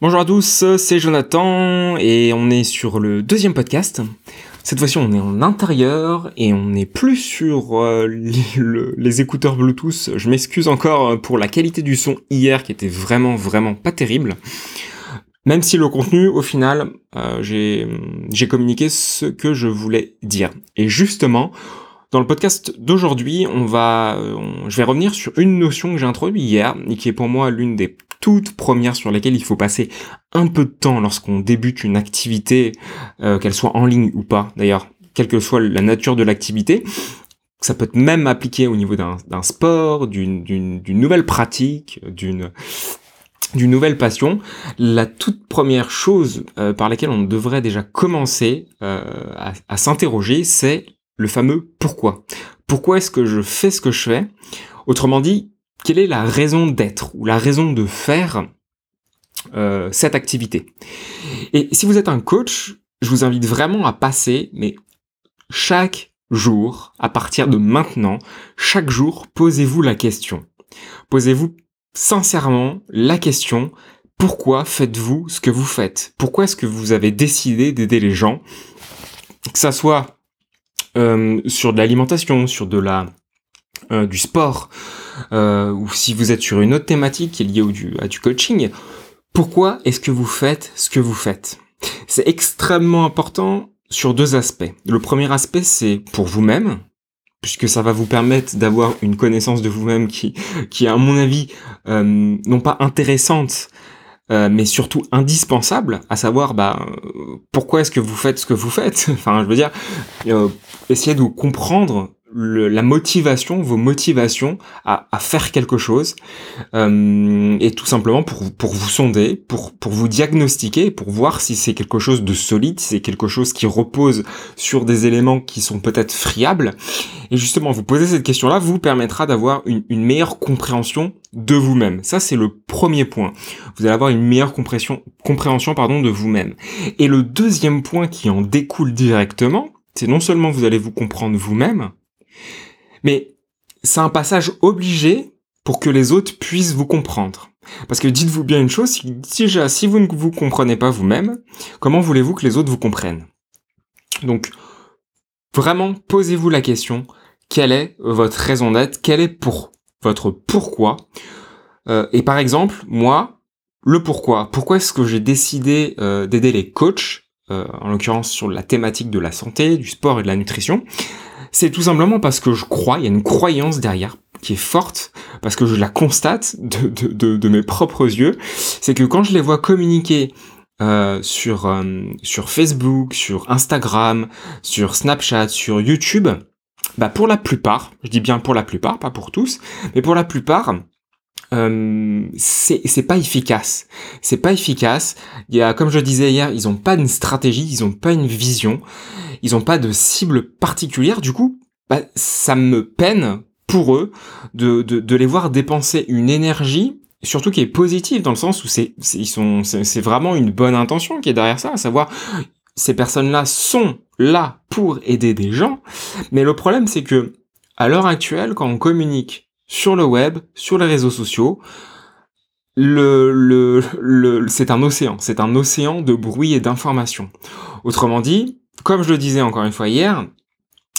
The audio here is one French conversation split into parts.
Bonjour à tous, c'est Jonathan et on est sur le deuxième podcast. Cette fois-ci, on est en intérieur et on n'est plus sur euh, les, écouteurs Bluetooth. Je m'excuse encore pour la qualité du son hier qui était vraiment vraiment pas terrible. Même si le contenu, au final, euh, j'ai communiqué ce que je voulais dire. Et justement, dans le podcast d'aujourd'hui, on va, je vais revenir sur une notion que j'ai introduite hier et qui est pour moi l'une des toutes premières sur lesquelles il faut passer un peu de temps lorsqu'on débute une activité, euh, qu'elle soit en ligne ou pas. D'ailleurs, quelle que soit la nature de l'activité, ça peut être même appliqué au niveau d'un sport, d'une nouvelle pratique, d'une d'une nouvelle passion, la toute première chose euh, par laquelle on devrait déjà commencer euh, à s'interroger, c'est le fameux pourquoi. Pourquoi est-ce que je fais ce que je fais? Autrement dit, quelle est la raison d'être ou la raison de faire euh, cette activité? Et si vous êtes un coach, je vous invite vraiment à passer, mais chaque jour, à partir de maintenant, chaque jour, posez-vous la question. Posez-vous sincèrement la question, pourquoi faites-vous ce que vous faites? Pourquoi est-ce que vous avez décidé d'aider les gens? Que ça soit euh, sur de l'alimentation, sur de la euh, du sport, euh, ou si vous êtes sur une autre thématique qui est liée au, du, à du coaching, pourquoi est-ce que vous faites ce que vous faites? C'est extrêmement important sur deux aspects. Le premier aspect, c'est pour vous-même, puisque ça va vous permettre d'avoir une connaissance de vous-même qui, qui est à mon avis, euh, non pas intéressante, euh, mais surtout indispensable, à savoir bah, pourquoi est-ce que vous faites ce que vous faites? enfin, je veux dire, euh, essayez de comprendre la motivation, vos motivations à, faire quelque chose, euh, et tout simplement pour, pour vous sonder, pour, pour vous diagnostiquer, pour voir si c'est quelque chose de solide, si c'est quelque chose qui repose sur des éléments qui sont peut-être friables. Et justement, vous poser cette question-là vous permettra d'avoir une, une meilleure compréhension de vous-même. Ça, c'est le premier point. Vous allez avoir une meilleure compréhension, compréhension pardon, de vous-même. Et le deuxième point qui en découle directement, c'est non seulement vous allez vous comprendre vous-même, mais c'est un passage obligé pour que les autres puissent vous comprendre. Parce que dites-vous bien une chose, si, si vous ne vous comprenez pas vous-même, comment voulez-vous que les autres vous comprennent? Donc, vraiment, posez-vous la question, quelle est votre raison d'être? Quelle est pour votre pourquoi? Euh, Et par exemple, moi, le pourquoi. Pourquoi est-ce que j'ai décidé euh, d'aider les coachs, euh, en l'occurrence sur la thématique de la santé, du sport et de la nutrition? C'est tout simplement parce que je crois, il y a une croyance derrière qui est forte, parce que je la constate de, mes propres yeux, c'est que quand je les vois communiquer euh, sur, euh, sur Facebook, sur Instagram, sur Snapchat, sur YouTube, bah pour la plupart, je dis bien pour la plupart, pas pour tous, mais pour la plupart, euh, c'est pas efficace. C'est pas efficace. Il y a, comme je disais hier, ils ont pas une stratégie, ils ont pas une vision, ils ont pas de cible particulière. Du coup, bah, ça me peine pour eux de, de, de, les voir dépenser une énergie surtout qui est positive dans le sens où c'est ils sont c'est vraiment une bonne intention qui est derrière ça à savoir ces personnes-là sont là pour aider des gens mais le problème c'est que à l'heure actuelle quand on communique sur le web, sur les réseaux sociaux. Le, le, c'est un océan, c'est un océan de bruit et d'informations. Autrement dit, comme je le disais encore une fois hier,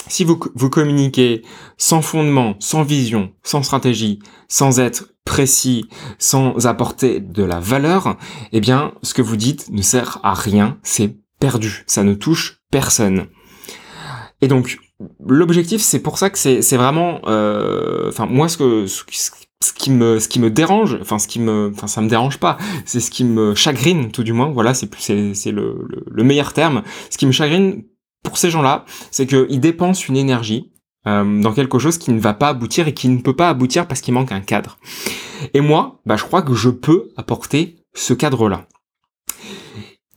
si vous, vous communiquez sans fondement, sans vision, sans stratégie, sans être précis, sans apporter de la valeur, eh bien, ce que vous dites ne sert à rien, c'est perdu, ça ne touche personne. Et donc, l'objectif, c'est pour ça que c'est vraiment, euh, enfin moi ce que ce, qui me ce qui me dérange, enfin ce qui me, enfin ça me dérange pas, c'est ce qui me chagrine tout du moins. Voilà, c'est c'est c'est le, le, meilleur terme. Ce qui me chagrine pour ces gens-là, c'est qu'ils dépensent une énergie euh, dans quelque chose qui ne va pas aboutir et qui ne peut pas aboutir parce qu'il manque un cadre. Et moi, bah je crois que je peux apporter ce cadre-là.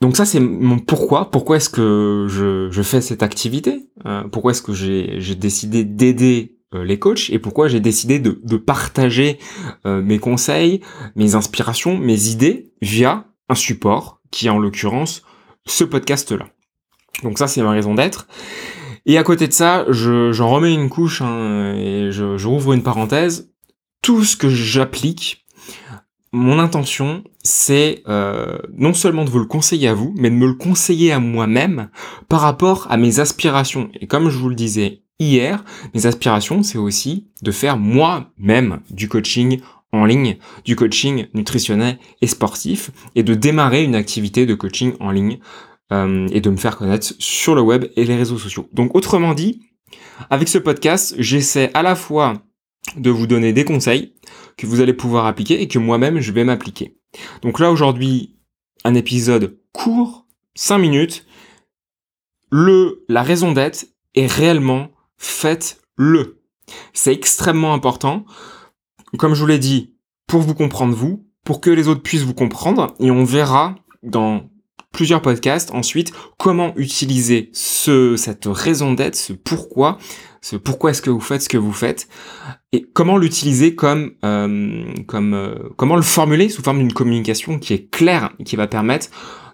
Donc ça c'est mon pourquoi. Pourquoi est-ce que je, fais cette activité? Euh, Pourquoi est-ce que j'ai décidé d'aider euh, les coachs? Et pourquoi j'ai décidé de, de partager euh, mes conseils, mes inspirations, mes idées via un support qui est en l'occurrence ce podcast-là. Donc ça c'est ma raison d'être. Et à côté de ça, j'en remets une couche hein, et je, je rouvre une parenthèse. Tout ce que j'applique mon intention, c'est euh, non seulement de vous le conseiller à vous, mais de me le conseiller à moi-même par rapport à mes aspirations. Et comme je vous le disais hier, mes aspirations, c'est aussi de faire moi-même du coaching en ligne, du coaching nutritionnel et sportif, et de démarrer une activité de coaching en ligne euh, et de me faire connaître sur le web et les réseaux sociaux. Donc autrement dit, avec ce podcast, j'essaie à la fois de vous donner des conseils que vous allez pouvoir appliquer et que moi-même je vais m'appliquer. Donc là aujourd'hui, un épisode court, 5 minutes. Le, la raison d'être est réellement faites-le. C'est extrêmement important. Comme je vous l'ai dit, pour vous comprendre vous, pour que les autres puissent vous comprendre, et on verra dans plusieurs podcasts ensuite comment utiliser ce, cette raison d'être, ce pourquoi, ce pourquoi est-ce que vous faites ce que vous faites, et comment l'utiliser comme, euh, comme euh, comment le formuler sous forme d'une communication qui est claire qui va permettre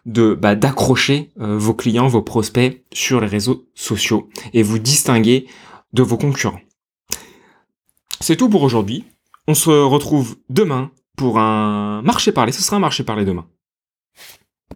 de bah, d'accrocher euh, vos clients, vos prospects sur les réseaux sociaux et vous distinguer de vos concurrents. C'est tout pour aujourd'hui. On se retrouve demain pour un marché parlé. Ce sera un marché parlé demain.